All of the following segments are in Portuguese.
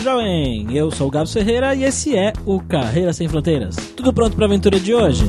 jovem! Eu sou o Gabo Ferreira e esse é o Carreira Sem Fronteiras. Tudo pronto para a aventura de hoje?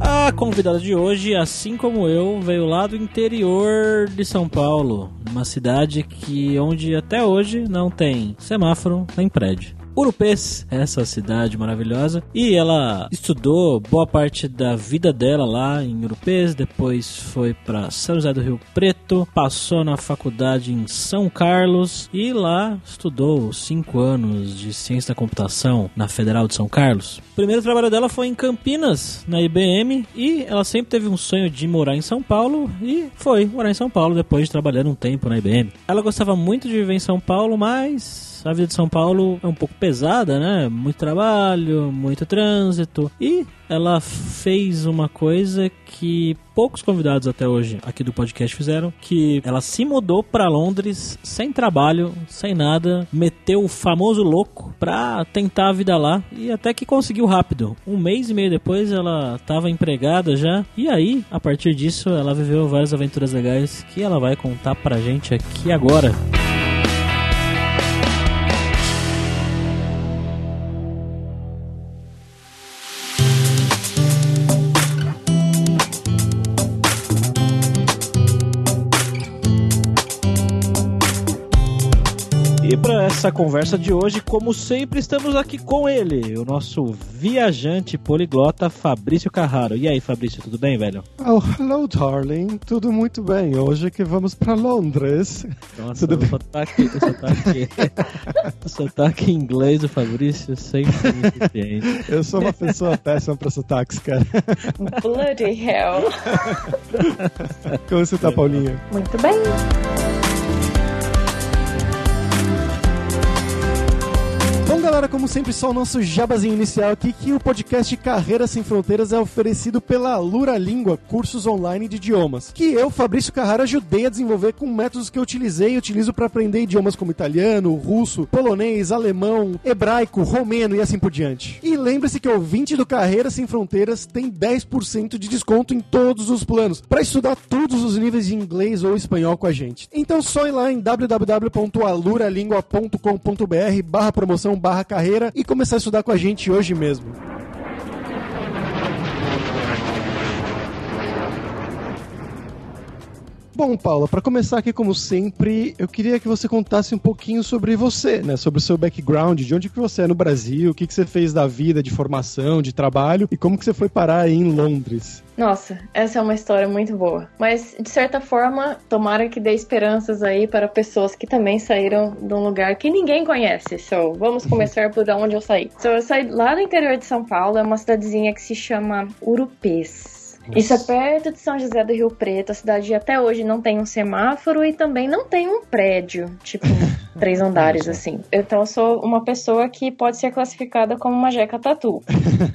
A convidada de hoje, assim como eu, veio lá do interior de São Paulo, uma cidade que onde até hoje não tem semáforo nem prédio. Urupês, essa cidade maravilhosa. E ela estudou boa parte da vida dela lá em Urupês, depois foi para São José do Rio Preto, passou na faculdade em São Carlos e lá estudou cinco anos de ciência da computação na Federal de São Carlos. O primeiro trabalho dela foi em Campinas, na IBM, e ela sempre teve um sonho de morar em São Paulo e foi morar em São Paulo depois de trabalhar um tempo na IBM. Ela gostava muito de viver em São Paulo, mas a vida de São Paulo é um pouco pesada, né? Muito trabalho, muito trânsito. E ela fez uma coisa que poucos convidados até hoje aqui do podcast fizeram, que ela se mudou para Londres sem trabalho, sem nada, meteu o famoso louco pra tentar a vida lá e até que conseguiu rápido. Um mês e meio depois ela estava empregada já e aí, a partir disso, ela viveu várias aventuras legais que ela vai contar pra gente aqui agora. Música essa conversa de hoje, como sempre, estamos aqui com ele, o nosso viajante poliglota Fabrício Carraro. E aí, Fabrício, tudo bem, velho? Oh, hello, darling. Tudo muito bem. Hoje que vamos para Londres. Nossa, tudo o, bem? Sotaque, o, sotaque, o sotaque em inglês do Fabrício sempre me surpreende. Eu sou uma pessoa péssima para sotaques, cara. Bloody hell. Como você tá, Paulinha? Muito bem. Galera, como sempre, só o nosso jabazinho inicial aqui, que o podcast Carreira Sem Fronteiras é oferecido pela Lura Língua, cursos online de idiomas, que eu, Fabrício Carrara, ajudei a desenvolver com métodos que eu utilizei e utilizo para aprender idiomas como italiano, russo, polonês, alemão, hebraico, romeno e assim por diante. E lembre-se que o ouvinte do Carreira Sem Fronteiras tem 10% de desconto em todos os planos, para estudar todos os níveis de inglês ou espanhol com a gente. Então só ir lá em www.aluralingua.com.br barra promoção barra carreira e começar a estudar com a gente hoje mesmo. Bom, Paula, para começar aqui como sempre, eu queria que você contasse um pouquinho sobre você, né? Sobre o seu background, de onde que você é no Brasil, o que que você fez da vida, de formação, de trabalho e como que você foi parar aí em Londres. Nossa, essa é uma história muito boa. Mas, de certa forma, tomara que dê esperanças aí para pessoas que também saíram de um lugar que ninguém conhece. So, vamos começar por onde eu saí. So, eu saí lá do interior de São Paulo, é uma cidadezinha que se chama Urupês. Isso é perto de São José do Rio Preto. A cidade até hoje não tem um semáforo e também não tem um prédio, tipo, três andares assim. Então eu sou uma pessoa que pode ser classificada como uma jeca tatu.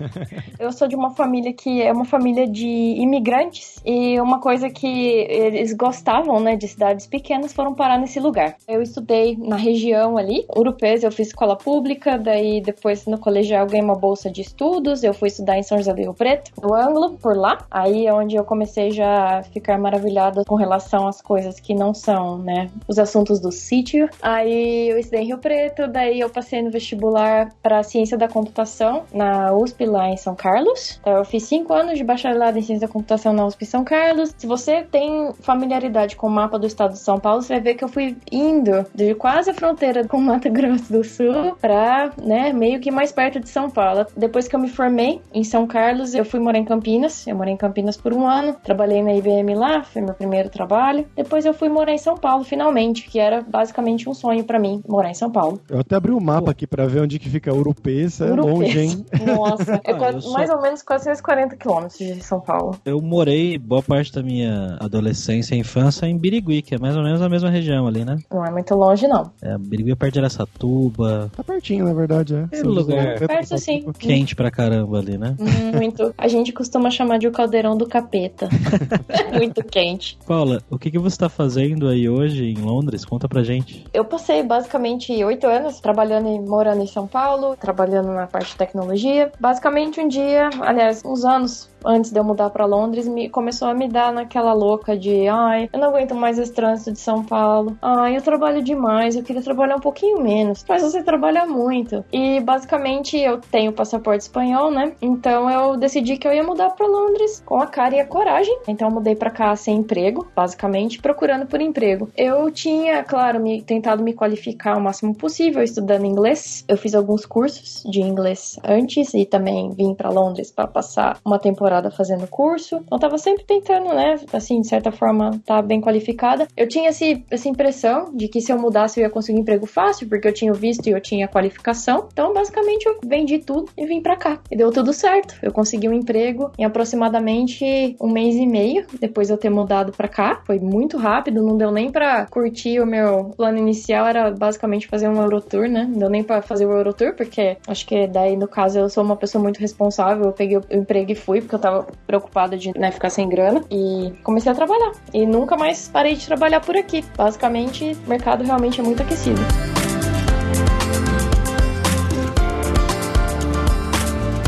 eu sou de uma família que é uma família de imigrantes e uma coisa que eles gostavam, né, de cidades pequenas foram parar nesse lugar. Eu estudei na região ali, Urupês, eu fiz escola pública, daí depois no colegial ganhei uma bolsa de estudos, eu fui estudar em São José do Rio Preto, no Anglo, por lá. Aí é onde eu comecei já a ficar maravilhada com relação às coisas que não são, né, os assuntos do sítio. Aí eu estudei em Rio Preto, daí eu passei no vestibular para ciência da computação na USP lá em São Carlos. Então eu fiz cinco anos de bacharelado em ciência da computação na USP São Carlos. Se você tem familiaridade com o mapa do estado de São Paulo, você vai ver que eu fui indo de quase a fronteira com Mato Grosso do Sul para, né, meio que mais perto de São Paulo. Depois que eu me formei em São Carlos, eu fui morar em Campinas. Eu morei em Campinas por um ano, trabalhei na IBM lá, foi meu primeiro trabalho. Depois eu fui morar em São Paulo, finalmente, que era basicamente um sonho para mim, morar em São Paulo. Eu até abri o um mapa aqui para ver onde que fica Urupês, é longe, hein? Nossa, é ah, sou... mais ou menos 440 quilômetros de São Paulo. Eu morei boa parte da minha adolescência e infância em Birigui, que é mais ou menos a mesma região ali, né? Não é muito longe, não. É, Birigui é perto de Aracatuba. Tá pertinho, na verdade, é. É lugar perto, sim. quente pra caramba ali, né? Muito. A gente costuma chamar de o caldeirão do capeta. Muito quente. Paula, o que, que você está fazendo aí hoje em Londres? Conta pra gente. Eu passei basicamente oito anos trabalhando e morando em São Paulo, trabalhando na parte de tecnologia. Basicamente um dia, aliás, uns anos antes de eu mudar para Londres, me começou a me dar naquela louca de, ai, eu não aguento mais esse trânsito de São Paulo. Ai, eu trabalho demais, eu queria trabalhar um pouquinho menos. Mas você trabalha muito. E basicamente eu tenho passaporte espanhol, né? Então eu decidi que eu ia mudar para Londres com a cara e a coragem. Então eu mudei para cá sem emprego, basicamente, procurando por emprego. Eu tinha, claro, me, tentado me qualificar o máximo possível estudando inglês. Eu fiz alguns cursos de inglês antes e também vim para Londres para passar uma temporada fazendo curso. Então tava sempre tentando, né, assim, de certa forma, tá bem qualificada. Eu tinha esse, essa impressão de que se eu mudasse eu ia conseguir emprego fácil, porque eu tinha visto e eu tinha qualificação. Então, basicamente, eu vendi tudo e vim para cá. E deu tudo certo. Eu consegui um emprego em aproximadamente um mês e meio depois de eu ter mudado para cá. Foi muito rápido, não deu nem para curtir o meu plano inicial, era basicamente fazer um Eurotour, né? Não deu nem para fazer o Eurotour, porque acho que daí, no caso, eu sou uma pessoa muito responsável. Eu peguei o emprego e fui, porque eu tava preocupada de né, ficar sem grana. E comecei a trabalhar. E nunca mais parei de trabalhar por aqui. Basicamente, o mercado realmente é muito aquecido.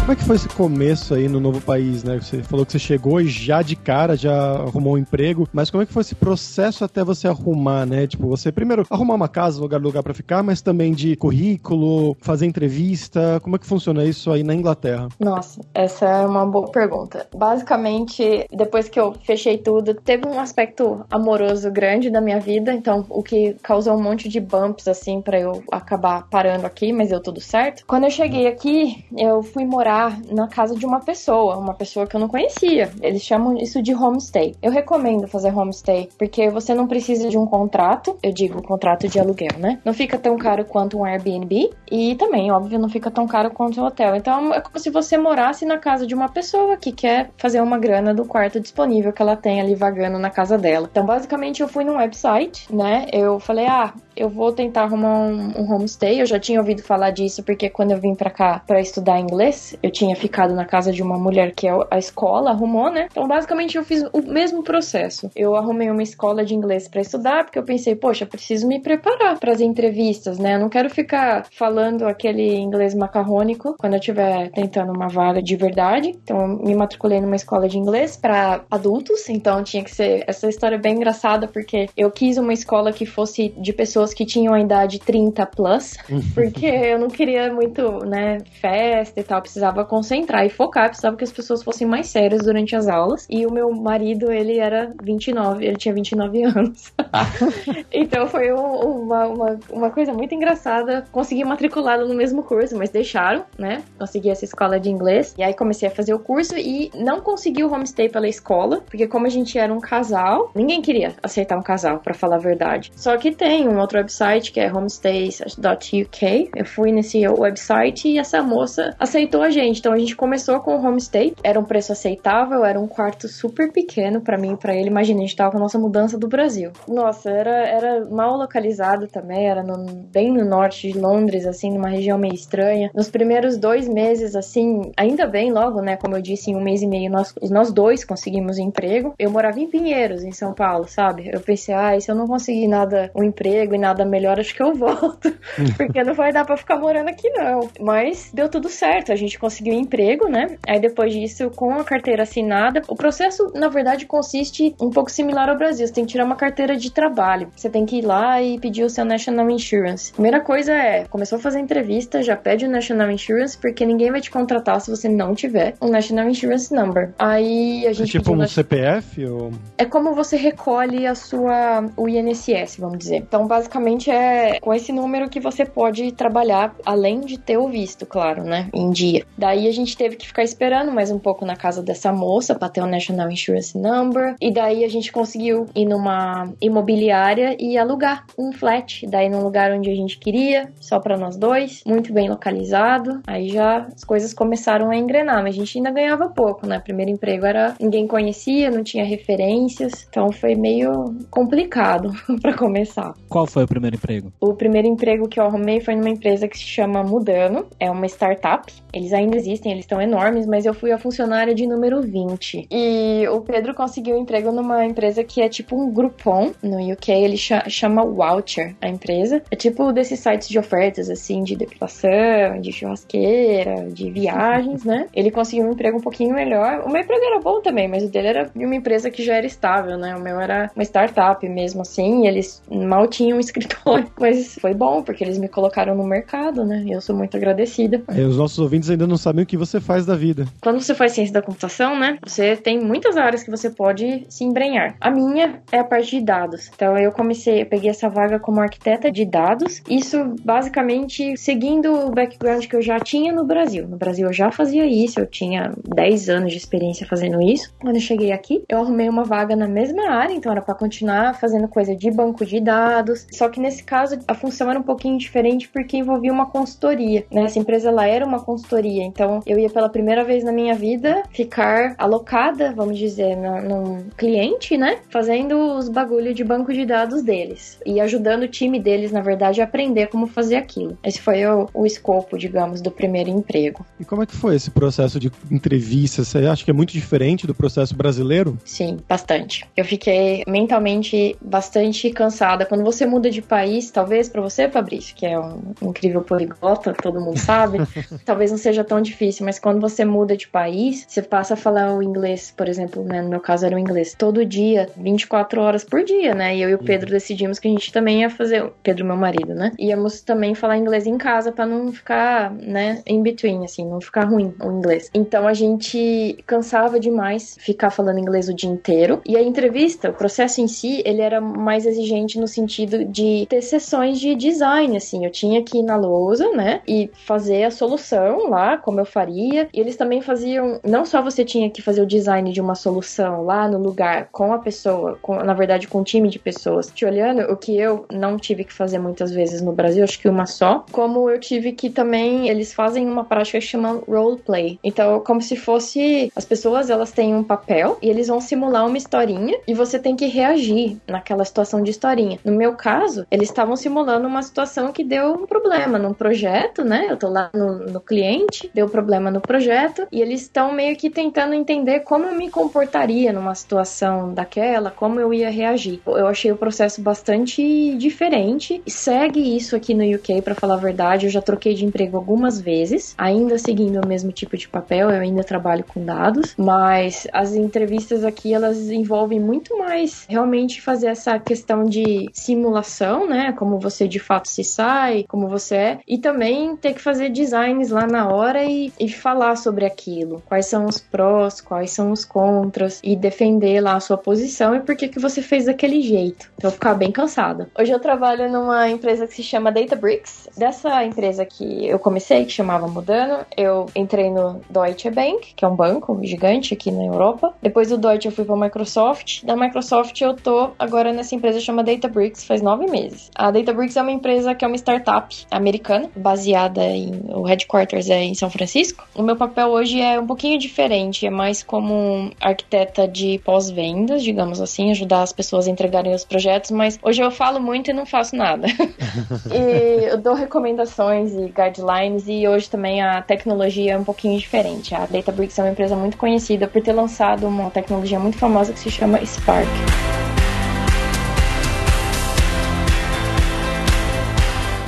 Como é que foi esse começo aí no novo país, né? Você falou que você chegou e já de cara já arrumou um emprego, mas como é que foi esse processo até você arrumar, né? Tipo, você primeiro arrumar uma casa, lugar lugar para ficar, mas também de currículo, fazer entrevista, como é que funciona isso aí na Inglaterra? Nossa, essa é uma boa pergunta. Basicamente, depois que eu fechei tudo, teve um aspecto amoroso grande da minha vida, então o que causou um monte de bumps assim para eu acabar parando aqui, mas deu tudo certo. Quando eu cheguei aqui, eu fui morar na casa de uma pessoa, uma pessoa que eu não conhecia. Eles chamam isso de homestay. Eu recomendo fazer homestay, porque você não precisa de um contrato, eu digo contrato de aluguel, né? Não fica tão caro quanto um Airbnb e também, óbvio, não fica tão caro quanto um hotel. Então é como se você morasse na casa de uma pessoa que quer fazer uma grana do quarto disponível que ela tem ali vagando na casa dela. Então, basicamente, eu fui num website, né? Eu falei, ah, eu vou tentar arrumar um, um homestay. Eu já tinha ouvido falar disso porque quando eu vim para cá para estudar inglês, eu tinha ficado na casa de uma mulher que é a escola arrumou, né? Então, basicamente, eu fiz o mesmo processo. Eu arrumei uma escola de inglês para estudar, porque eu pensei, poxa, preciso me preparar para as entrevistas, né? Eu não quero ficar falando aquele inglês macarrônico quando eu estiver tentando uma vaga de verdade. Então, eu me matriculei numa escola de inglês para adultos, então tinha que ser essa história é bem engraçada porque eu quis uma escola que fosse de pessoas que tinham a idade 30 plus, porque eu não queria muito, né, festa e tal, precisava precisava concentrar e focar, precisava que as pessoas fossem mais sérias durante as aulas. E o meu marido, ele era 29, ele tinha 29 anos. então foi uma, uma, uma coisa muito engraçada. Consegui matriculá-lo no mesmo curso, mas deixaram, né? Consegui essa escola de inglês. E aí comecei a fazer o curso e não consegui o homestay pela escola, porque como a gente era um casal, ninguém queria aceitar um casal, para falar a verdade. Só que tem um outro website que é homestays.uk. Eu fui nesse website e essa moça aceitou a gente gente. Então a gente começou com o homestay, era um preço aceitável, era um quarto super pequeno para mim e para ele. Imagina, a gente tava com a nossa mudança do Brasil. Nossa, era, era mal localizado também, era no, bem no norte de Londres, assim, numa região meio estranha. Nos primeiros dois meses, assim, ainda bem, logo, né, como eu disse, em um mês e meio nós, nós dois conseguimos emprego. Eu morava em Pinheiros, em São Paulo, sabe? Eu pensei, ah, se eu não conseguir nada, um emprego e nada melhor, acho que eu volto. Porque não vai dar pra ficar morando aqui, não. Mas deu tudo certo, a gente conseguiu conseguiu emprego, né? Aí depois disso, com a carteira assinada, o processo, na verdade, consiste um pouco similar ao Brasil. Você tem que tirar uma carteira de trabalho. Você tem que ir lá e pedir o seu National Insurance. Primeira coisa é, começou a fazer entrevista, já pede o National Insurance, porque ninguém vai te contratar se você não tiver um National Insurance Number. Aí a gente. É tipo um CPF? Ou... É como você recolhe a sua. o INSS, vamos dizer. Então, basicamente, é com esse número que você pode trabalhar, além de ter o visto, claro, né? Em dia. Daí a gente teve que ficar esperando mais um pouco na casa dessa moça para ter o National Insurance Number. E daí a gente conseguiu ir numa imobiliária e alugar um flat. Daí num lugar onde a gente queria, só para nós dois, muito bem localizado. Aí já as coisas começaram a engrenar, mas a gente ainda ganhava pouco, né? Primeiro emprego era ninguém conhecia, não tinha referências, então foi meio complicado para começar. Qual foi o primeiro emprego? O primeiro emprego que eu arrumei foi numa empresa que se chama Mudano, é uma startup. Eles ainda ainda existem, eles estão enormes, mas eu fui a funcionária de número 20. E o Pedro conseguiu um emprego numa empresa que é tipo um Groupon no UK, ele chama Voucher, a empresa. É tipo desses sites de ofertas, assim, de depilação, de churrasqueira, de viagens, né? Ele conseguiu um emprego um pouquinho melhor. O meu emprego era bom também, mas o dele era de uma empresa que já era estável, né? O meu era uma startup mesmo assim, e eles mal tinham um escritório. Mas foi bom, porque eles me colocaram no mercado, né? E eu sou muito agradecida. É, os nossos ouvintes ainda não sabem o que você faz da vida. Quando você faz ciência da computação, né? Você tem muitas áreas que você pode se embrenhar. A minha é a parte de dados. Então eu comecei, eu peguei essa vaga como arquiteta de dados. Isso basicamente seguindo o background que eu já tinha no Brasil. No Brasil eu já fazia isso, eu tinha 10 anos de experiência fazendo isso. Quando eu cheguei aqui, eu arrumei uma vaga na mesma área, então era para continuar fazendo coisa de banco de dados. Só que nesse caso a função era um pouquinho diferente porque envolvia uma consultoria. Né? Essa empresa ela era uma consultoria, então eu ia pela primeira vez na minha vida ficar alocada, vamos dizer, num cliente, né? Fazendo os bagulho de banco de dados deles e ajudando o time deles, na verdade, a aprender como fazer aquilo. Esse foi o, o escopo, digamos, do primeiro emprego. E como é que foi esse processo de entrevista? Você acha que é muito diferente do processo brasileiro? Sim, bastante. Eu fiquei mentalmente bastante cansada. Quando você muda de país, talvez para você, Fabrício, que é um incrível poliglota, todo mundo sabe, talvez não seja tão difícil, mas quando você muda de país, você passa a falar o inglês, por exemplo, né, no meu caso era o inglês, todo dia, 24 horas por dia, né? E eu e o Pedro decidimos que a gente também ia fazer, Pedro, meu marido, né? Íamos também falar inglês em casa para não ficar, né, in between, assim, não ficar ruim o inglês. Então a gente cansava demais ficar falando inglês o dia inteiro. E a entrevista, o processo em si, ele era mais exigente no sentido de ter sessões de design, assim. Eu tinha que ir na lousa, né, e fazer a solução lá, como eu faria. E eles também faziam, não só você tinha que fazer o design de uma solução lá no lugar com a pessoa, com, na verdade com um time de pessoas te olhando, o que eu não tive que fazer muitas vezes no Brasil, acho que uma só, como eu tive que também, eles fazem uma prática que chama roleplay. Então, como se fosse as pessoas, elas têm um papel e eles vão simular uma historinha e você tem que reagir naquela situação de historinha. No meu caso, eles estavam simulando uma situação que deu um problema num projeto, né? Eu tô lá no, no cliente, deu problema no projeto e eles estão meio que tentando entender como eu me comportaria numa situação daquela, como eu ia reagir. Eu achei o processo bastante diferente segue isso aqui no UK, para falar a verdade. Eu já troquei de emprego algumas vezes, ainda seguindo o mesmo tipo de papel, eu ainda trabalho com dados, mas as entrevistas aqui elas envolvem muito mais realmente fazer essa questão de simulação, né? Como você de fato se sai, como você é, e também ter que fazer designs lá na hora e, e falar sobre aquilo. Quais são os prós, quais são os contras, e defender lá a sua posição e por que, que você fez daquele jeito. Então, ficar bem cansada. Hoje eu trabalho numa empresa que se chama Databricks. Dessa empresa que eu comecei, que chamava Mudano, eu entrei no Deutsche Bank, que é um banco gigante aqui na Europa. Depois do Deutsche eu fui pra Microsoft. Da Microsoft eu tô agora nessa empresa que chama Databricks faz nove meses. A Databricks é uma empresa que é uma startup americana, baseada em. O headquarters é em São Francisco. O meu papel hoje é um pouquinho diferente, é mais como arquiteta de pós-vendas, digamos assim, ajudar as pessoas a entregarem os projetos, mas hoje eu falo muito e não faço nada. e eu dou recomendações e guidelines e hoje também a tecnologia é um pouquinho diferente. A Databricks é uma empresa muito conhecida por ter lançado uma tecnologia muito famosa que se chama Spark.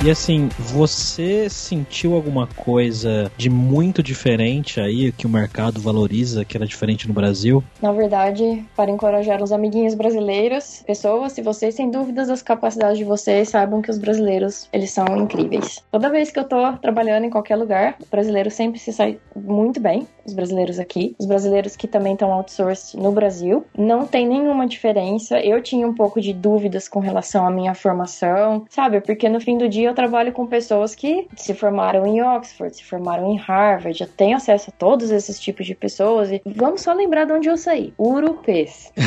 E assim, você sentiu alguma coisa de muito diferente aí que o mercado valoriza, que era diferente no Brasil? Na verdade, para encorajar os amiguinhos brasileiros, pessoas, se vocês têm dúvidas das capacidades de vocês, saibam que os brasileiros, eles são incríveis. Toda vez que eu tô trabalhando em qualquer lugar, o brasileiro sempre se sai muito bem, os brasileiros aqui, os brasileiros que também estão outsourced no Brasil, não tem nenhuma diferença. Eu tinha um pouco de dúvidas com relação à minha formação, sabe? Porque no fim do dia eu trabalho com pessoas que se formaram em Oxford, se formaram em Harvard, eu tenho acesso a todos esses tipos de pessoas e vamos só lembrar de onde eu saí. Urupês.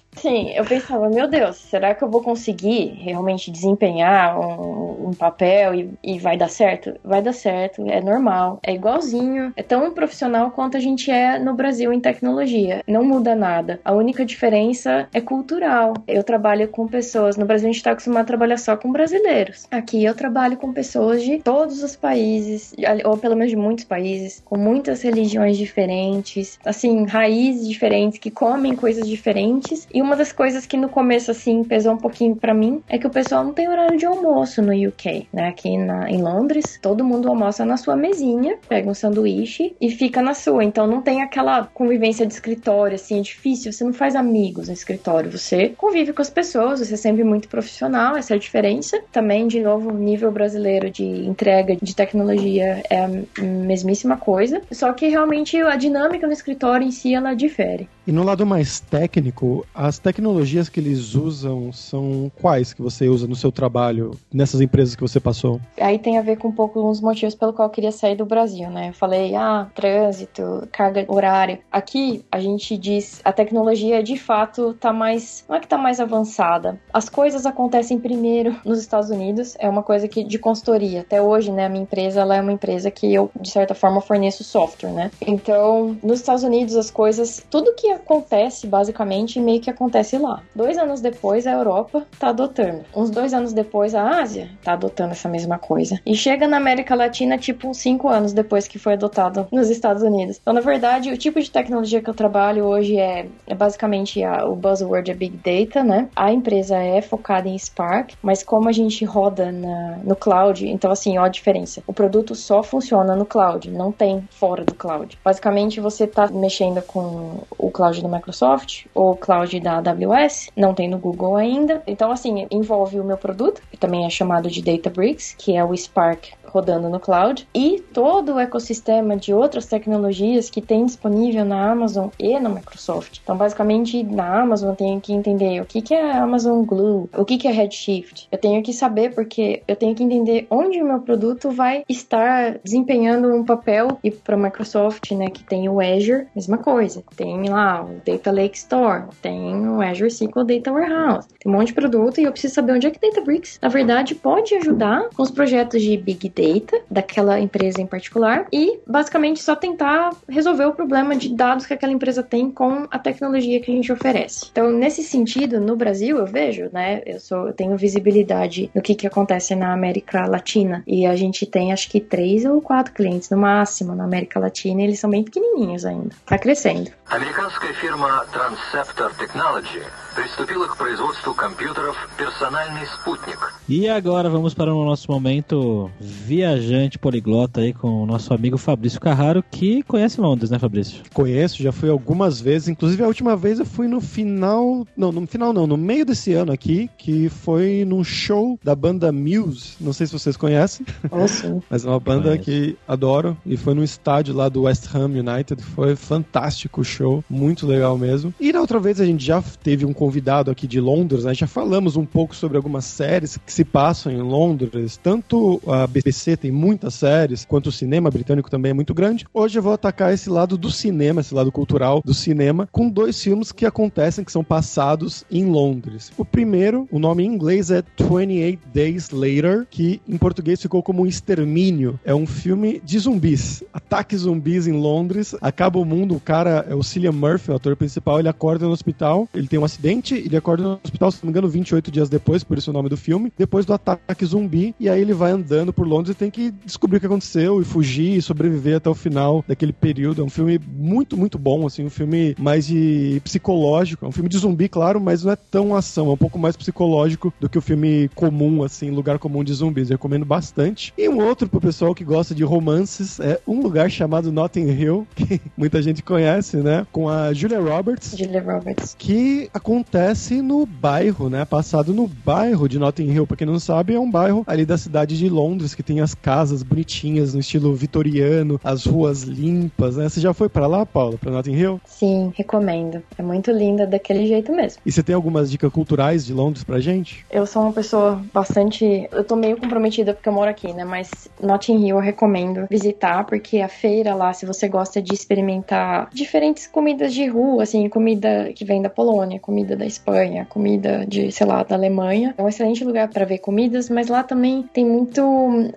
Sim, eu pensava, meu Deus, será que eu vou conseguir realmente desempenhar um, um papel e, e, vai dar certo? Vai dar certo, é normal, é igualzinho, é tão profissional quanto a gente é no Brasil em tecnologia. Não muda nada. A única diferença é cultural. Eu trabalho com pessoas, no Brasil a gente está acostumado a trabalhar só com brasileiros. Aqui eu trabalho com pessoas de todos os países, ou pelo menos de muitos países, com muitas religiões diferentes, assim, raízes diferentes, que comem coisas diferentes. E uma das coisas que no começo, assim, pesou um pouquinho para mim é que o pessoal não tem horário de almoço no UK, né? Aqui na, em Londres, todo mundo almoça na sua mesinha, pega um sanduíche e fica na sua. Então não tem aquela convivência de escritório, assim, é difícil. Você não faz amigos no escritório, você convive com as pessoas, você é sempre muito profissional, essa é a diferença. Também, de novo, nível brasileiro de entrega de tecnologia é a mesmíssima coisa, só que realmente a dinâmica no escritório em si ela difere. E no lado mais técnico, as tecnologias que eles usam são quais que você usa no seu trabalho, nessas empresas que você passou? Aí tem a ver com um pouco os motivos pelo qual eu queria sair do Brasil, né? Eu falei, ah, trânsito, carga horária. Aqui a gente diz, a tecnologia de fato tá mais, não é que tá mais avançada. As coisas acontecem primeiro nos Estados Unidos, é uma coisa que de consultoria. Até hoje, né, a minha empresa, ela é uma empresa que eu de certa forma forneço software, né? Então, nos Estados Unidos as coisas, tudo que acontece basicamente meio que acontece lá. Dois anos depois a Europa tá adotando. Uns dois anos depois a Ásia tá adotando essa mesma coisa. E chega na América Latina tipo uns cinco anos depois que foi adotado nos Estados Unidos. Então na verdade o tipo de tecnologia que eu trabalho hoje é, é basicamente a, o buzzword é Big Data, né? A empresa é focada em Spark, mas como a gente roda na, no cloud, então assim, ó a diferença. O produto só funciona no cloud, não tem fora do cloud. Basicamente você tá mexendo com o cloud da Microsoft ou cloud da AWS, não tem no Google ainda. Então, assim, envolve o meu produto, que também é chamado de Databricks, que é o Spark rodando no cloud e todo o ecossistema de outras tecnologias que tem disponível na Amazon e na Microsoft. Então, basicamente, na Amazon eu tenho que entender o que, que é Amazon Glue, o que, que é Redshift. Eu tenho que saber porque eu tenho que entender onde o meu produto vai estar desempenhando um papel e para a Microsoft, né, que tem o Azure, mesma coisa. Tem lá o Data Lake Store, tem o Azure SQL Data Warehouse. Tem um monte de produto e eu preciso saber onde é que Databricks, na verdade, pode ajudar com os projetos de Big Data data daquela empresa em particular e basicamente só tentar resolver o problema de dados que aquela empresa tem com a tecnologia que a gente oferece. Então, nesse sentido, no Brasil eu vejo, né, eu sou eu tenho visibilidade no que que acontece na América Latina e a gente tem acho que três ou quatro clientes no máximo na América Latina e eles são bem pequenininhos ainda. Tá crescendo. Американская фирма Transceptor Technology приступила к производству компьютеров «Персональный спутник». E agora vamos para o nosso momento viajante poliglota aí com o nosso amigo Fabrício Carraro, que conhece Londres, né, Fabrício? Conheço, já fui algumas vezes. Inclusive, a última vez eu fui no final. Não, no final não, no meio desse ano aqui, que foi num show da banda Muse. Não sei se vocês conhecem. Oh, sim. Mas é uma banda Conheço. que adoro. E foi no estádio lá do West Ham United. Foi fantástico o show. Muito legal mesmo. E na outra vez a gente já teve um convidado aqui de Londres, né? Já falamos um pouco sobre algumas séries que se passam em Londres. Tanto a BBC tem muitas séries, quanto o cinema britânico também é muito grande. Hoje eu vou atacar esse lado do cinema, esse lado cultural do cinema, com dois filmes que acontecem, que são passados em Londres. O primeiro, o nome em inglês é 28 Days Later, que em português ficou como extermínio. É um filme de zumbis. Ataque zumbis em Londres, acaba o mundo, o cara é o Cillian Murphy, o ator principal, ele acorda no hospital, ele tem um acidente acidente, ele acorda no hospital, se não me engano, 28 dias depois, por isso o nome do filme, depois do ataque zumbi, e aí ele vai andando por Londres e tem que descobrir o que aconteceu e fugir e sobreviver até o final daquele período. É um filme muito, muito bom, assim, um filme mais de psicológico, é um filme de zumbi, claro, mas não é tão ação, é um pouco mais psicológico do que o filme comum, assim, lugar comum de zumbis. Eu recomendo bastante. E um outro pro pessoal que gosta de romances é um lugar chamado Notting Hill, que muita gente conhece, né? Com a Julia Roberts. Julia Roberts. Que acontece acontece no bairro, né? Passado no bairro de Notting Hill. Pra quem não sabe, é um bairro ali da cidade de Londres que tem as casas bonitinhas no estilo vitoriano, as ruas limpas, né? Você já foi para lá, Paula, pra Notting Hill? Sim, recomendo. É muito linda daquele jeito mesmo. E você tem algumas dicas culturais de Londres pra gente? Eu sou uma pessoa bastante. Eu tô meio comprometida porque eu moro aqui, né? Mas Notting Hill eu recomendo visitar porque a feira lá, se você gosta de experimentar diferentes comidas de rua, assim, comida que vem da Polônia, comida da Espanha, comida de, sei lá, da Alemanha. É um excelente lugar para ver comidas, mas lá também tem muito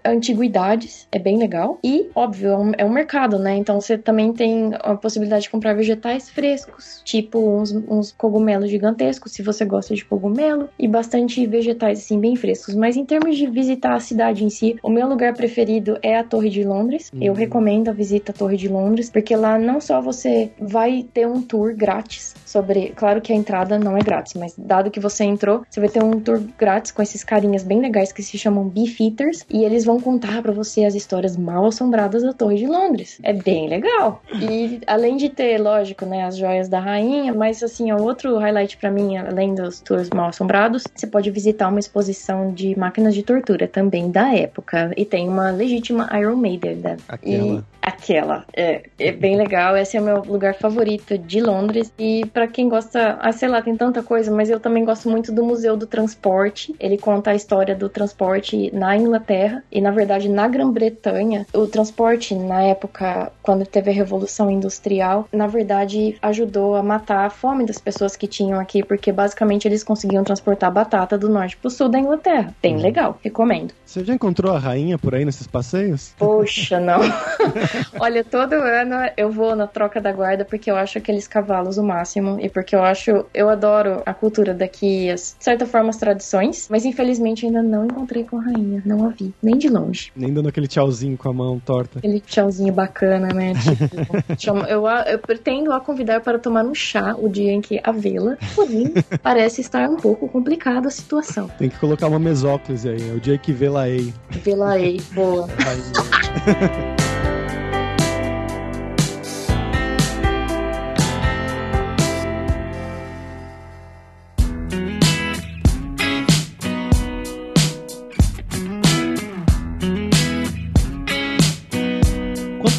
antiguidades, é bem legal. E, óbvio, é um, é um mercado, né? Então você também tem a possibilidade de comprar vegetais frescos, tipo uns, uns cogumelos gigantescos, se você gosta de cogumelo, e bastante vegetais, assim, bem frescos. Mas em termos de visitar a cidade em si, o meu lugar preferido é a Torre de Londres. Uhum. Eu recomendo a visita à Torre de Londres, porque lá não só você vai ter um tour grátis sobre. Claro que a entrada não é grátis, mas dado que você entrou, você vai ter um tour grátis com esses carinhas bem legais que se chamam Beefeaters e eles vão contar para você as histórias mal assombradas da Torre de Londres. É bem legal. E além de ter, lógico, né, as joias da rainha, mas assim, é outro highlight para mim, além dos tours mal assombrados, você pode visitar uma exposição de máquinas de tortura também da época e tem uma legítima Iron Maiden. Né? Aquela. E aquela é, é bem legal. Esse é o meu lugar favorito de Londres e para quem gosta, ah, sei lá, tem tanta coisa, mas eu também gosto muito do Museu do Transporte. Ele conta a história do transporte na Inglaterra e, na verdade, na Grã-Bretanha. O transporte, na época, quando teve a Revolução Industrial, na verdade, ajudou a matar a fome das pessoas que tinham aqui, porque basicamente eles conseguiam transportar batata do norte pro sul da Inglaterra. Bem uhum. legal, recomendo. Você já encontrou a rainha por aí nesses passeios? Poxa, não. Olha, todo ano eu vou na troca da guarda porque eu acho aqueles cavalos o máximo e porque eu acho, eu adoro a cultura daqui, as, de certa forma as tradições, mas infelizmente ainda não encontrei com a rainha, não a vi, nem de longe. Nem dando aquele tchauzinho com a mão torta. Aquele tchauzinho bacana, né? Tipo, eu, eu pretendo a convidar para tomar um chá o dia em que a vê-la, porém parece estar um pouco complicada a situação. Tem que colocar uma mesóclise aí, é o dia que vê-la-ei. Vê-la-ei, boa.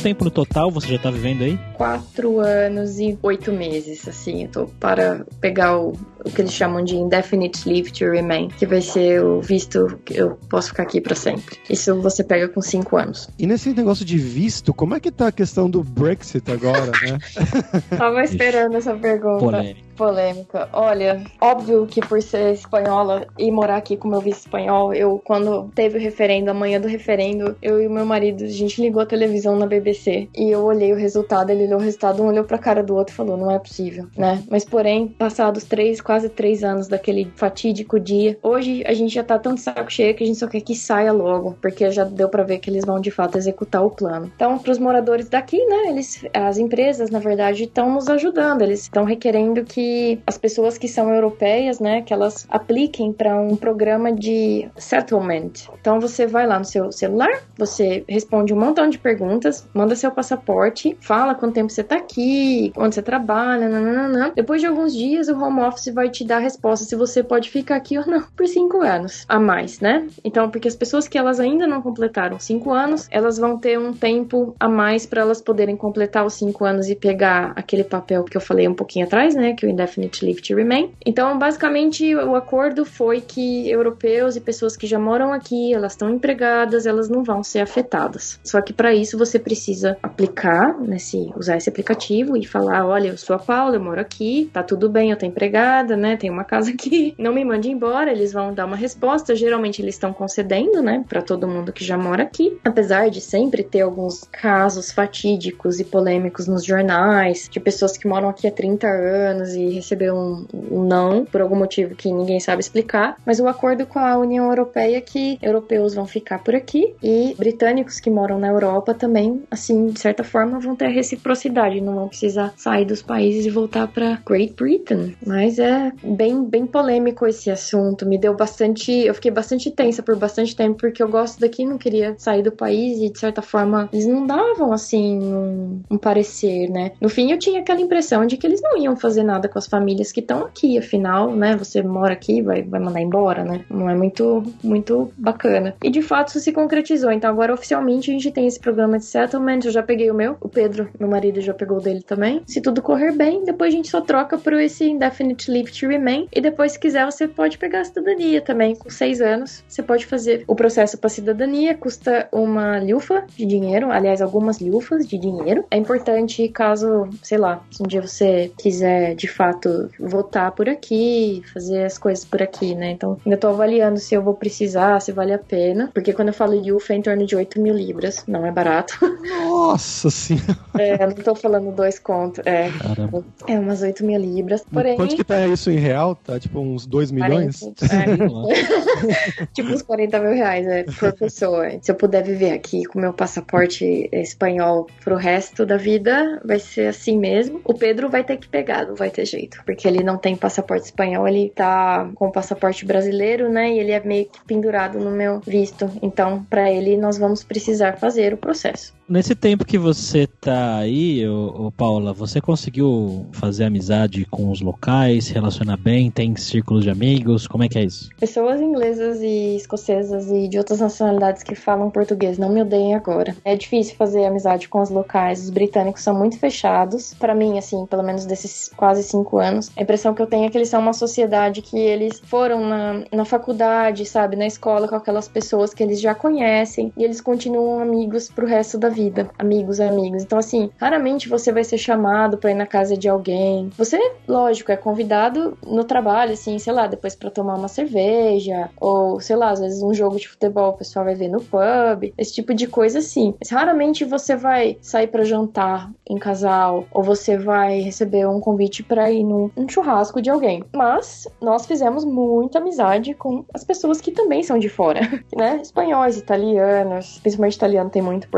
tempo no total você já tá vivendo aí? Quatro anos e oito meses, assim. Eu tô para pegar o, o que eles chamam de Indefinite Leave to Remain, que vai ser o visto que eu posso ficar aqui para sempre. Isso você pega com cinco anos. E nesse negócio de visto, como é que tá a questão do Brexit agora, né? Tava esperando essa pergunta. Polêmica. Polêmica. Olha, óbvio que por ser espanhola e morar aqui com meu visto espanhol, eu, quando teve o referendo, amanhã do referendo, eu e meu marido, a gente ligou a televisão na BBC e eu olhei o resultado, ele olhou o resultado, um olhou pra cara do outro e falou: não é possível, né? Mas porém, passados três, quase três anos daquele fatídico dia, hoje a gente já tá tão de saco cheio que a gente só quer que saia logo, porque já deu para ver que eles vão de fato executar o plano. Então, pros moradores daqui, né? Eles, as empresas, na verdade, estão nos ajudando, eles estão requerendo que as pessoas que são europeias, né, que elas apliquem para um programa de settlement. Então, você vai lá no seu celular, você responde um montão de perguntas, manda seu passaporte, fala quanto tempo você tá aqui, onde você trabalha, nananana. Depois de alguns dias, o home office vai te dar a resposta se você pode ficar aqui ou não por cinco anos a mais, né? Então, porque as pessoas que elas ainda não completaram cinco anos, elas vão ter um tempo a mais para elas poderem completar os cinco anos e pegar aquele papel que eu falei um pouquinho atrás, né? Que o Indefinite Leave to Remain. Então, basicamente, o acordo foi que europeus e pessoas que já moram aqui, elas estão empregadas, elas não vão ser afetadas. Só que para isso você precisa aplicar, nesse, usar esse aplicativo e falar: olha, eu sou a Paula, eu moro aqui, tá tudo bem, eu tô empregada, né? Tenho uma casa aqui, não me mande embora. Eles vão dar uma resposta. Geralmente eles estão concedendo, né, para todo mundo que já mora aqui. Apesar de sempre ter alguns casos fatídicos e polêmicos nos jornais de pessoas que moram aqui há 30 anos e receberam um, um não por algum motivo que ninguém sabe explicar. Mas o acordo com a União Europeia é que europeus vão ficar por aqui e britânicos que moram na Europa também, assim, de certa forma, vão ter a reciprocidade, não vão precisar sair dos países e voltar para Great Britain. Mas é bem, bem polêmico esse assunto. Me deu bastante. Eu fiquei bastante tensa por bastante tempo, porque eu gosto daqui, não queria sair do país e, de certa forma, eles não davam, assim, um, um parecer, né? No fim, eu tinha aquela impressão de que eles não iam fazer nada com as famílias que estão aqui, afinal, né? Você mora aqui, vai, vai mandar embora, né? Não é muito, muito bacana. E de fato, isso se concretizou. Então, agora oficialmente a gente tem esse programa de settlement eu já peguei o meu. O Pedro, meu marido, já pegou o dele também. Se tudo correr bem, depois a gente só troca por esse Indefinite Leave Leave to Remain. E depois, se quiser, você pode pegar a cidadania também. Com seis anos, você pode fazer o processo para cidadania. Custa uma lufa de dinheiro, aliás, algumas lufas de dinheiro. É importante caso, sei lá, se um dia você quiser de fato votar por aqui, fazer as coisas por aqui, né? Então, ainda tô avaliando se eu vou precisar, se vale a pena. Porque quando eu falo lufa é em torno de 8 mil libras, não é barato. Nossa senhora. É, não tô falando dois contos. É, Caramba. é umas 8 mil libras. Porém, Quanto que tá isso em real? Tá tipo uns 2 milhões? 40, é, tipo uns 40 mil reais é, por pessoa. Se eu puder viver aqui com meu passaporte espanhol pro resto da vida, vai ser assim mesmo. O Pedro vai ter que pegar, não vai ter jeito. Porque ele não tem passaporte espanhol, ele tá com passaporte brasileiro, né? E ele é meio que pendurado no meu visto. Então, pra ele, nós vamos precisar fazer o processo. Nesse tempo que você tá aí, ô, ô, Paula, você conseguiu fazer amizade com os locais, se relacionar bem, tem círculos de amigos? Como é que é isso? Pessoas inglesas e escocesas e de outras nacionalidades que falam português, não me odeiem agora. É difícil fazer amizade com os locais. Os britânicos são muito fechados. Pra mim, assim, pelo menos desses quase cinco anos, a impressão que eu tenho é que eles são uma sociedade que eles foram na, na faculdade, sabe, na escola com aquelas pessoas que eles já conhecem e eles continuam amigos pro resto da vida. Amigos, amigos. Então, assim, raramente você vai ser chamado pra ir na casa de alguém. Você, lógico, é convidado no trabalho, assim, sei lá, depois pra tomar uma cerveja, ou sei lá, às vezes um jogo de futebol o pessoal vai ver no pub, esse tipo de coisa assim. Mas raramente você vai sair pra jantar em casal, ou você vai receber um convite pra ir num, num churrasco de alguém. Mas nós fizemos muita amizade com as pessoas que também são de fora, né? Espanhóis, italianos, principalmente italiano tem muito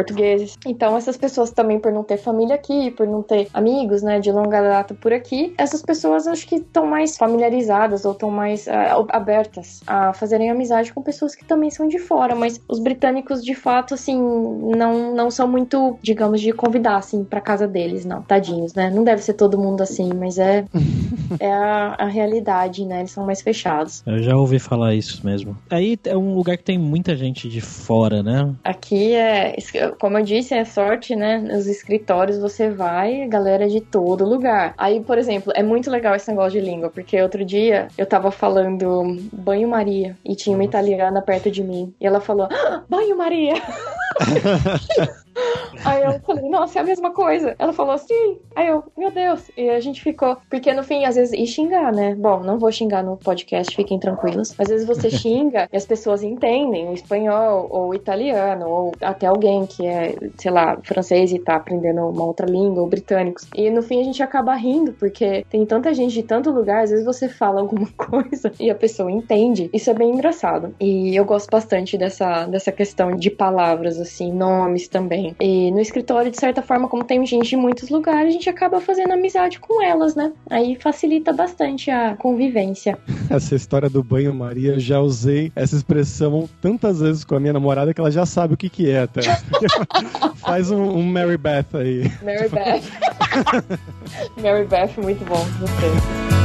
Então essas pessoas também por não ter família aqui, por não ter amigos, né, de longa data por aqui, essas pessoas acho que estão mais familiarizadas ou estão mais ah, abertas a fazerem amizade com pessoas que também são de fora, mas os britânicos de fato assim não não são muito, digamos, de convidar assim para casa deles, não. Tadinhos, né? Não deve ser todo mundo assim, mas é é a, a realidade, né? Eles são mais fechados. Eu já ouvi falar isso mesmo. Aí é um lugar que tem muita gente de fora, né? Aqui é, como eu disse, é sorte, né? Nos escritórios você vai, galera é de todo lugar. Aí, por exemplo, é muito legal esse negócio de língua, porque outro dia eu tava falando banho-maria e tinha uma italiana perto de mim e ela falou: ah, banho-maria! Aí eu falei, nossa, é a mesma coisa. Ela falou, sim. Aí eu, meu Deus. E a gente ficou. Porque no fim, às vezes, e xingar, né? Bom, não vou xingar no podcast, fiquem tranquilos. Às vezes você xinga e as pessoas entendem o espanhol ou o italiano, ou até alguém que é, sei lá, francês e tá aprendendo uma outra língua, ou britânicos. E no fim a gente acaba rindo, porque tem tanta gente de tanto lugar, às vezes você fala alguma coisa e a pessoa entende. Isso é bem engraçado. E eu gosto bastante dessa, dessa questão de palavras, assim, nomes também. E no escritório, de certa forma, como tem gente de muitos lugares, a gente acaba fazendo amizade com elas, né? Aí facilita bastante a convivência. Essa história do banho-maria, eu já usei essa expressão tantas vezes com a minha namorada que ela já sabe o que que é até. Faz um, um Mary Beth aí. Mary Beth. Mary Beth, muito bom, gostei.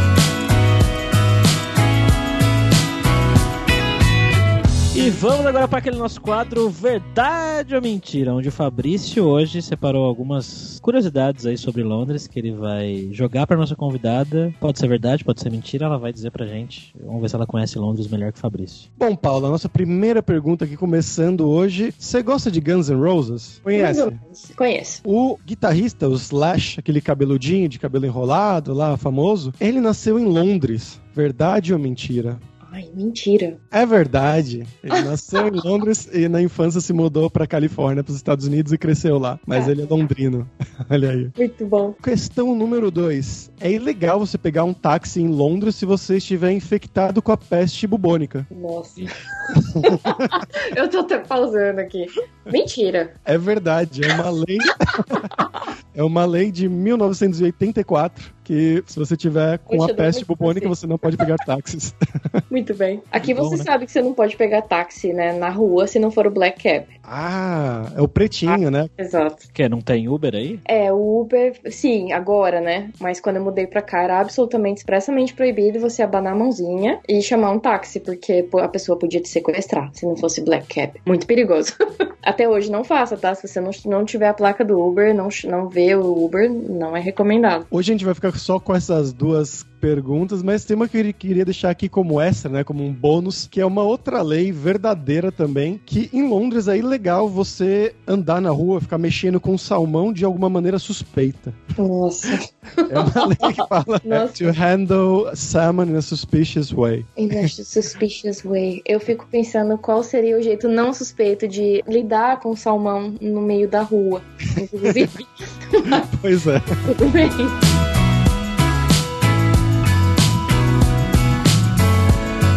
E vamos agora para aquele nosso quadro Verdade ou Mentira, onde o Fabrício hoje separou algumas curiosidades aí sobre Londres que ele vai jogar para nossa convidada. Pode ser verdade, pode ser mentira, ela vai dizer pra gente. Vamos ver se ela conhece Londres melhor que o Fabrício. Bom, Paula, nossa primeira pergunta aqui começando hoje. Você gosta de Guns N' Roses? Conhece? Conheço. O guitarrista, o Slash, aquele cabeludinho de cabelo enrolado lá, famoso, ele nasceu em Londres. Verdade ou mentira? Ai, mentira. É verdade. Ele nasceu em Londres e na infância se mudou pra Califórnia, pros Estados Unidos e cresceu lá. Mas É. ele é londrino. Olha aí. Muito bom. Questão número 2. É ilegal você pegar um táxi em Londres se você estiver infectado com a peste bubônica. Nossa. Eu tô até pausando aqui. Mentira. É verdade, é uma lei. é uma lei de 1984 que se você tiver com Poxa, a peste bubônica, você não pode pegar táxis. Muito bem. Aqui Bom, você né? sabe que você não pode pegar táxi, né, na rua se não for o Black Cab. ah, é o pretinho, né? Exato. Que não tem Uber aí? É, o Uber, sim, agora, né? Mas quando eu mudei pra cá, era absolutamente expressamente proibido você abanar a mãozinha e chamar um táxi, porque a pessoa podia te sequestrar se não fosse Black Cab. Muito perigoso. Até hoje não faça, tá? Se você não, não tiver a placa do Uber, não, não vê o Uber, não é recomendado. Hoje a gente vai ficar só com essas duas perguntas, mas tem uma que eu queria deixar aqui como extra, né, como um bônus, que é uma outra lei verdadeira também, que em Londres é ilegal você andar na rua, ficar mexendo com salmão de alguma maneira suspeita. Nossa. É uma lei que fala Nossa. to handle salmon in a suspicious way. In a suspicious way. Eu fico pensando qual seria o jeito não suspeito de lidar com salmão no meio da rua. Inclusive, Pois é. tudo bem.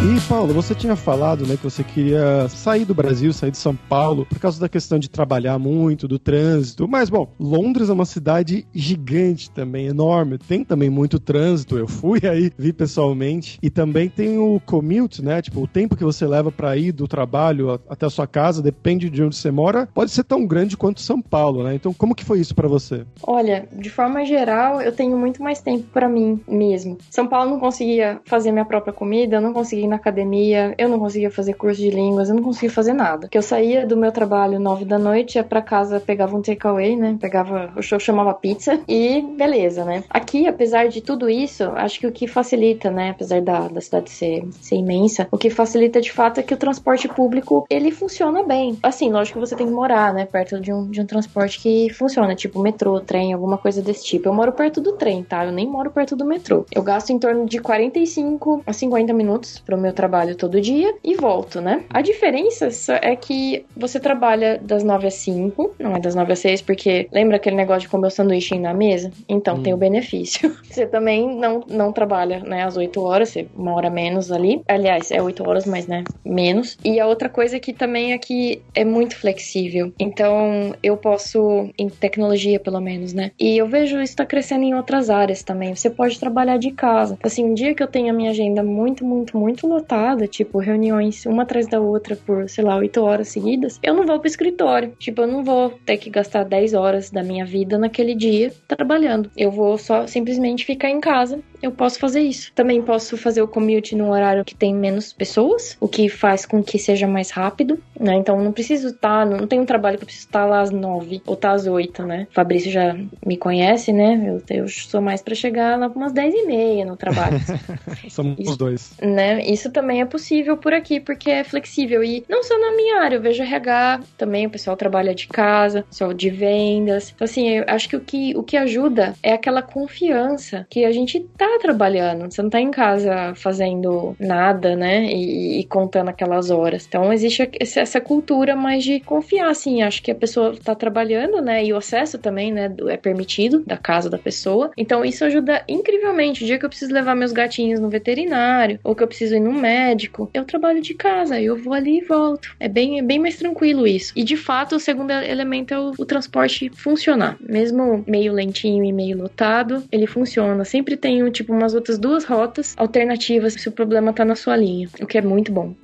E, Paulo, você tinha falado, né, que você queria sair do Brasil, sair de São Paulo, por causa da questão de trabalhar muito, do trânsito. Mas, bom, Londres é uma cidade gigante também, enorme. Tem também muito trânsito. Eu fui aí, vi pessoalmente. E também tem o commute, né? Tipo, o tempo que você leva para ir do trabalho até a sua casa, depende de onde você mora, pode ser tão grande quanto São Paulo, né? Então, como que foi isso para você? Olha, de forma geral, eu tenho muito mais tempo pra mim mesmo. São Paulo não conseguia fazer minha própria comida, eu não conseguia na academia, eu não conseguia fazer curso de línguas, eu não conseguia fazer nada. Porque eu saía do meu trabalho nove da noite, ia pra casa, pegava um takeaway, né? Pegava, eu ch- chamava pizza e beleza, né? Aqui, apesar de tudo isso, acho que o que facilita, né? Apesar da, da cidade ser, ser imensa, o que facilita de fato é que o transporte público, ele funciona bem. Assim, lógico que você tem que morar, né? Perto de um, de um transporte que funciona, tipo metrô, trem, alguma coisa desse tipo. Eu moro perto do trem, tá? Eu nem moro perto do metrô. Eu gasto em torno de 45 a 50 minutos pro meu trabalho todo dia e volto, né? A diferença só é que você trabalha das 9 às 5, não é das 9 às 6, porque lembra aquele negócio de comer o sanduíche na mesa? Então, Hum. tem o benefício. Você também não, não trabalha, né, às 8 horas, você- uma hora menos ali. Aliás, é 8 horas, mas, né, menos. E a outra coisa que também é que é muito flexível. Então, eu posso, em tecnologia pelo menos, né? E eu vejo isso tá crescendo em outras áreas também. Você pode trabalhar de casa. Assim, um dia que eu tenho a minha agenda muito, muito, muito lotada, tipo, reuniões uma atrás da outra por, sei lá, 8 horas seguidas, eu não vou pro escritório. Tipo, eu não vou ter que gastar 10 horas da minha vida naquele dia trabalhando. Eu vou só simplesmente ficar em casa. Eu posso fazer isso. Também posso fazer o commute num horário que tem menos pessoas, o que faz com que seja mais rápido, né? Então não preciso estar, não tem um trabalho que eu preciso estar lá às 9 ou estar às 8, né? O Fabrício já me conhece, né? Eu, eu sou mais pra chegar lá umas 10 e meia no trabalho Somos os dois. né? Isso também é possível por aqui, porque é flexível. E não só na minha área, eu vejo RH também, o pessoal trabalha de casa, pessoal de vendas. Então, assim, eu acho que o que, o que ajuda é aquela confiança que a gente tá trabalhando. Você não tá em casa fazendo nada, né? E, e contando aquelas horas. Então, existe essa cultura mais de confiar, assim. Acho que a pessoa tá trabalhando, né? E o acesso também, né? É permitido da casa da pessoa. Então, isso ajuda incrivelmente. O dia que eu preciso levar meus gatinhos no veterinário, ou que eu preciso ir no médico, eu trabalho de casa, eu vou ali e volto. É bem, é bem mais tranquilo isso. E de fato, o segundo elemento é o, o transporte funcionar. Mesmo meio lentinho e meio lotado, ele funciona. Sempre tem um, tipo umas outras duas rotas alternativas se o problema tá na sua linha, o que é muito bom.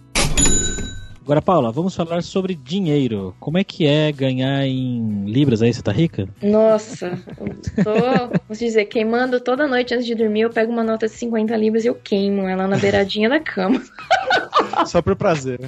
Agora, Paula, vamos falar sobre dinheiro. Como é que é ganhar em libras aí? Você tá rica? Nossa, eu tô, vou dizer, queimando toda noite antes de dormir, eu pego uma nota de 50 libras e eu queimo ela na beiradinha da cama. Só por prazer.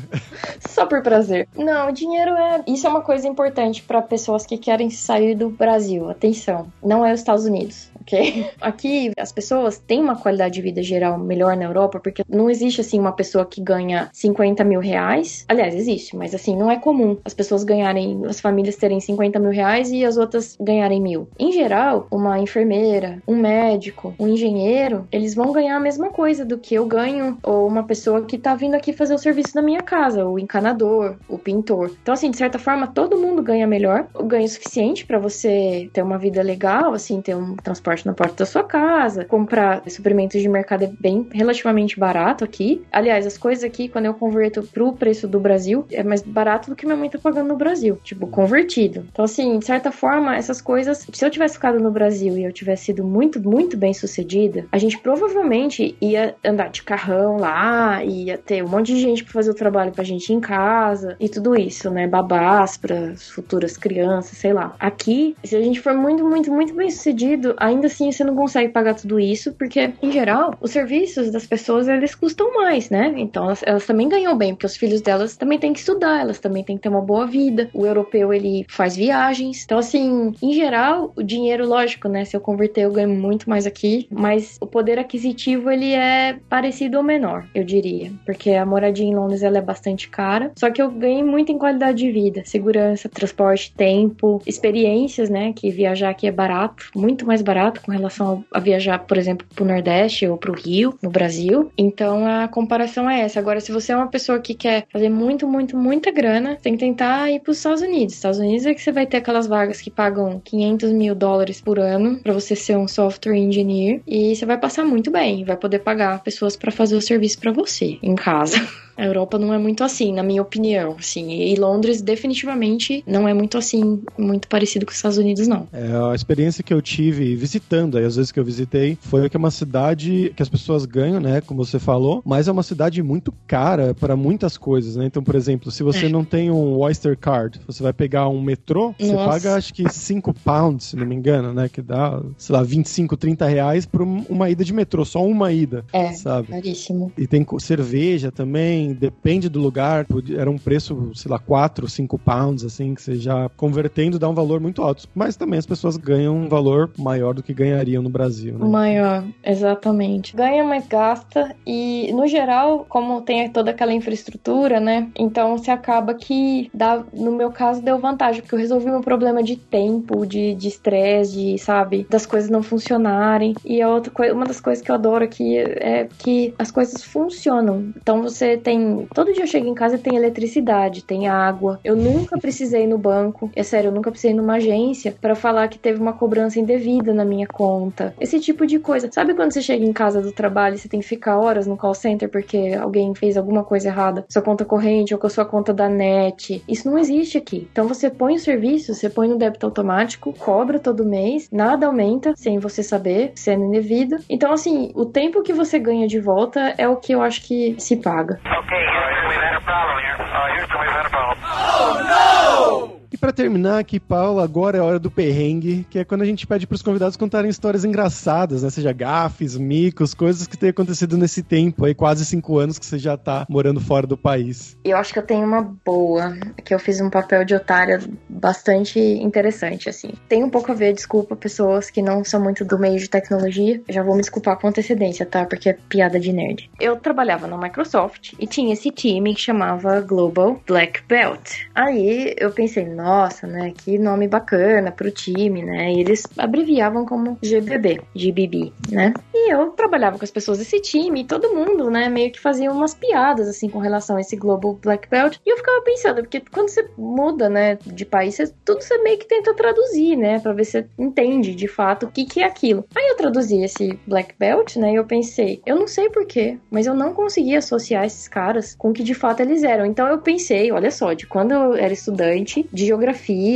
Só por prazer. Não, o dinheiro é. Isso é uma coisa importante para pessoas que querem sair do Brasil. Atenção, não é os Estados Unidos, ok? Aqui as pessoas têm uma qualidade de vida geral melhor na Europa, porque não existe assim uma pessoa que ganha 50 mil reais. Aliás, existe, mas assim, não é comum as pessoas ganharem, as famílias terem 50 mil reais e as outras ganharem mil. Em geral, uma enfermeira, um médico, um engenheiro, eles vão ganhar a mesma coisa do que eu ganho, ou uma pessoa que tá vindo aqui fazer o serviço da minha casa, o encanador, o pintor. Então, assim, de certa forma, todo mundo ganha melhor, o ganho suficiente para você ter uma vida legal, assim, ter um transporte na porta da sua casa, comprar suprimentos de mercado é bem relativamente barato aqui. Aliás, as coisas aqui, quando eu converto pro preço do Brasil, é mais barato do que minha mãe tá pagando no Brasil, tipo, convertido. Então, assim, de certa forma, essas coisas, se eu tivesse ficado no Brasil e eu tivesse sido muito, muito bem sucedida, a gente provavelmente ia andar de carrão lá, ia ter um monte de gente pra fazer o trabalho pra gente em casa e tudo isso, né? Babás para futuras crianças, sei lá. Aqui, se a gente for muito, muito, muito bem sucedido, a ainda assim você não consegue pagar tudo isso, porque, em geral, os serviços das pessoas, eles custam mais, né? Então, elas, elas também ganham bem, porque os filhos delas também têm que estudar, elas também têm que ter uma boa vida. O europeu, ele faz viagens. Então, assim, em geral, o dinheiro, lógico, né? Se eu converter, eu ganho muito mais aqui, mas o poder aquisitivo, ele é parecido ou menor, eu diria, porque a moradia em Londres, ela é bastante cara, só que eu ganhei muito em qualidade de vida, segurança, transporte, tempo, experiências, né? Que viajar aqui é barato, muito mais barato com relação a viajar, por exemplo, pro Nordeste ou pro Rio, no Brasil. Então a comparação é essa. Agora, se você é uma pessoa que quer fazer muito, muito, muita grana, tem que tentar ir pros Estados Unidos. Estados Unidos é que você vai ter aquelas vagas que pagam 500 mil dólares por ano para você ser um software engineer e você vai passar muito bem, vai poder pagar pessoas para fazer o serviço para você em casa. A Europa não é muito assim, na minha opinião, assim. E Londres definitivamente não é muito assim, muito parecido com os Estados Unidos, não. É, a experiência que eu tive visitando, aí, às vezes que eu visitei, foi que é uma cidade que as pessoas ganham, né, como você falou, mas é uma cidade muito cara para muitas coisas, né? Então, por exemplo, se você é. não tem um Oyster Card, você vai pegar um metrô, Nossa. você paga acho que 5 pounds, se não me engano, né, que dá, sei lá, 25, 30 reais por uma ida de metrô, só uma ida, é, sabe? caríssimo. E tem cerveja também, depende do lugar, era um preço, sei lá, 4, 5 pounds, assim, que você já convertendo dá um valor muito alto. Mas também as pessoas ganham um valor maior do que ganhariam no Brasil, né? Maior, exatamente. Ganha, mas gasta. E, no geral, como tem toda aquela infraestrutura, né? Então, você acaba que, dá, no meu caso, deu vantagem, porque eu resolvi meu problema de tempo, de estresse, de, de, sabe, das coisas não funcionarem. E a outra coisa, uma das coisas que eu adoro aqui é que as coisas funcionam. Então, você tem Todo dia eu chego em casa e tem eletricidade, tem água. Eu nunca precisei no banco. É sério, eu nunca precisei numa agência para falar que teve uma cobrança indevida na minha conta. Esse tipo de coisa. Sabe quando você chega em casa do trabalho e você tem que ficar horas no call center porque alguém fez alguma coisa errada? Sua conta corrente ou com a sua conta da net. Isso não existe aqui. Então você põe o serviço, você põe no débito automático, cobra todo mês, nada aumenta sem você saber, sendo indevido. Então, assim, o tempo que você ganha de volta é o que eu acho que se paga. Okay, Houston, we've had a problem here. Uh, Houston, we've had a problem. Oh, no! Para terminar aqui, Paulo, agora é a hora do perrengue, que é quando a gente pede para os convidados contarem histórias engraçadas, né? Seja gafes, micos, coisas que tenham acontecido nesse tempo aí, quase cinco anos que você já tá morando fora do país. Eu acho que eu tenho uma boa, que eu fiz um papel de otária bastante interessante, assim. Tem um pouco a ver, desculpa, pessoas que não são muito do meio de tecnologia. Já vou me desculpar com antecedência, tá? Porque é piada de nerd. Eu trabalhava na Microsoft e tinha esse time que chamava Global Black Belt. Aí eu pensei, nossa, né? Que nome bacana pro time, né? E eles abreviavam como GBB, GBB, né? E eu trabalhava com as pessoas desse time e todo mundo, né, meio que fazia umas piadas, assim, com relação a esse Global Black Belt. E eu ficava pensando, porque quando você muda, né, de país, você, tudo você meio que tenta traduzir, né, pra ver se você entende de fato o que, que é aquilo. Aí eu traduzi esse Black Belt, né, e eu pensei, eu não sei porquê, mas eu não conseguia associar esses caras com o que de fato eles eram. Então eu pensei, olha só, de quando eu era estudante de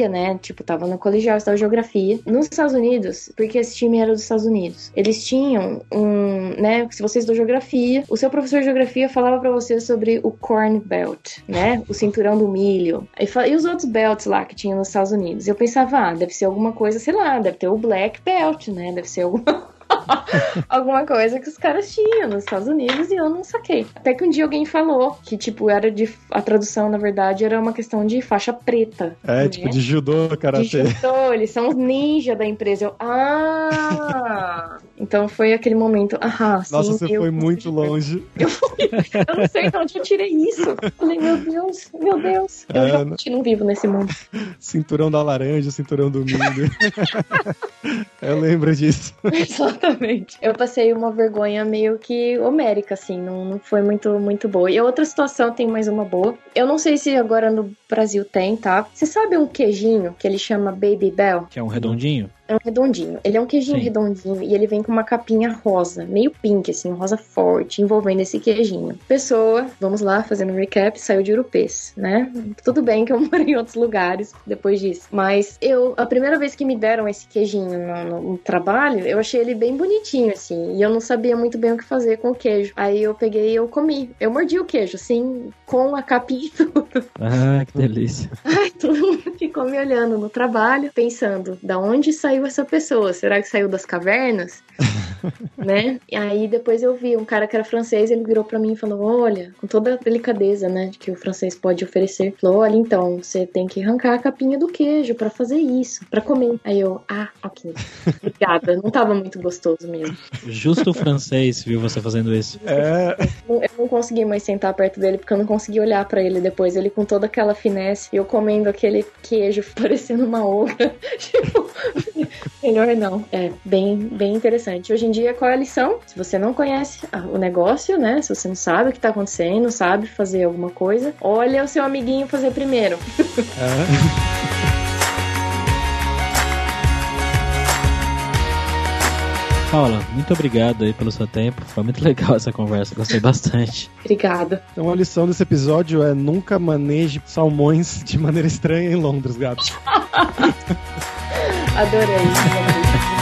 né? Tipo, tava no colegial, estava geografia. Nos Estados Unidos, porque esse time era dos Estados Unidos, eles tinham um, né? Se você estudou geografia, o seu professor de geografia falava para você sobre o Corn Belt, né? O cinturão do milho. E, e os outros belts lá que tinha nos Estados Unidos. Eu pensava, ah, deve ser alguma coisa, sei lá, deve ter o Black Belt, né? Deve ser alguma alguma coisa que os caras tinham nos Estados Unidos e eu não saquei. Até que um dia alguém falou que, tipo, era de. A tradução, na verdade, era uma questão de faixa preta. É, né? tipo, de judô, karatê. De judô, eles são os ninja da empresa. Eu, ah! então foi aquele momento. Ah, sim, Nossa, você foi muito longe. Eu, fui, eu não sei de onde eu tirei isso. Falei, meu Deus, meu Deus. Eu é, realmente não vivo nesse mundo. Cinturão da laranja, cinturão do milho. eu lembro disso. Exatamente. Eu passei uma vergonha meio que homérica, assim, não, não foi muito, muito boa. E outra situação, tem mais uma boa. Eu não sei se agora no Brasil tem, tá? Você sabe um queijinho que ele chama Baby Bell? Que é um redondinho? É um redondinho. Ele é um queijinho Sim. redondinho e ele vem com uma capinha rosa, meio pink, assim, rosa forte, envolvendo esse queijinho. Pessoa, vamos lá, fazendo um recap, saiu de Urupês, né? Tudo bem que eu morei em outros lugares depois disso. Mas eu, a primeira vez que me deram esse queijinho no, no, no trabalho, eu achei ele bem bonitinho, assim, e eu não sabia muito bem o que fazer com o queijo. Aí eu peguei e eu comi. Eu mordi o queijo, assim, com a capinha e tudo. Ah, que delícia. Ai, todo mundo ficou me olhando no trabalho, pensando, da onde saiu saiu essa pessoa? Será que saiu das cavernas? né? E aí depois eu vi um cara que era francês, ele virou para mim e falou: Olha, com toda a delicadeza, né, que o francês pode oferecer, falou: Olha, então, você tem que arrancar a capinha do queijo para fazer isso, para comer. Aí eu, ah, ok. Obrigada. Não tava muito gostoso mesmo. Justo o francês viu você fazendo isso. É, Eu não consegui mais sentar perto dele porque eu não consegui olhar pra ele depois. Ele com toda aquela finesse e eu comendo aquele queijo parecendo uma ogra. tipo, melhor não. É bem, bem interessante. Hoje em dia, qual é a lição? Se você não conhece ah, o negócio, né? Se você não sabe o que tá acontecendo, não sabe fazer alguma coisa, olha o seu amiguinho fazer primeiro. Paula, muito obrigado aí pelo seu tempo. Foi muito legal essa conversa, gostei bastante. Obrigada. então a lição desse episódio é nunca maneje salmões de maneira estranha em Londres, gato. Adorei.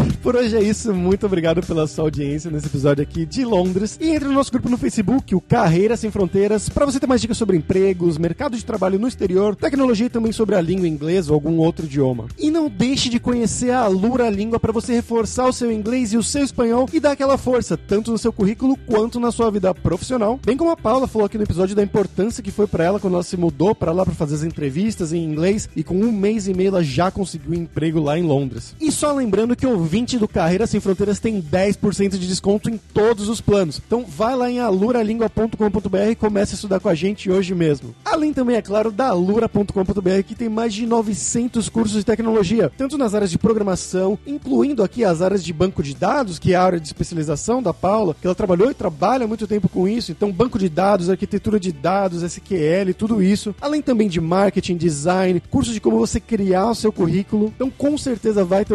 por hoje é isso. Muito obrigado pela sua audiência nesse episódio aqui de Londres. E entre no nosso grupo no Facebook, o Carreira Sem Fronteiras, para você ter mais dicas sobre empregos, mercado de trabalho no exterior, tecnologia e também sobre a língua inglesa ou algum outro idioma. E não deixe de conhecer a Alura Língua para você reforçar o seu inglês e o seu espanhol e dar aquela força, tanto no seu currículo quanto na sua vida profissional. Bem como a Paula falou aqui no episódio da importância que foi para ela quando ela se mudou para lá para fazer as entrevistas em inglês e com um mês e meio ela já conseguiu um emprego lá em Londres. E só lembrando que o ouvinte do Carreira Sem Fronteiras tem 10% de desconto em todos os planos. Então vai lá em aluralingua.com.br e comece a estudar com a gente hoje mesmo. Além também, é claro, da alura.com.br que tem mais de 900 cursos de tecnologia, tanto nas áreas de programação, incluindo aqui as áreas de banco de dados, que é a área de especialização da Paula, que ela trabalhou e trabalha muito tempo com isso. Então, banco de dados, arquitetura de dados, SQL, tudo isso. Além também de marketing, design, cursos de como você criar o seu currículo. Então, com certeza vai ter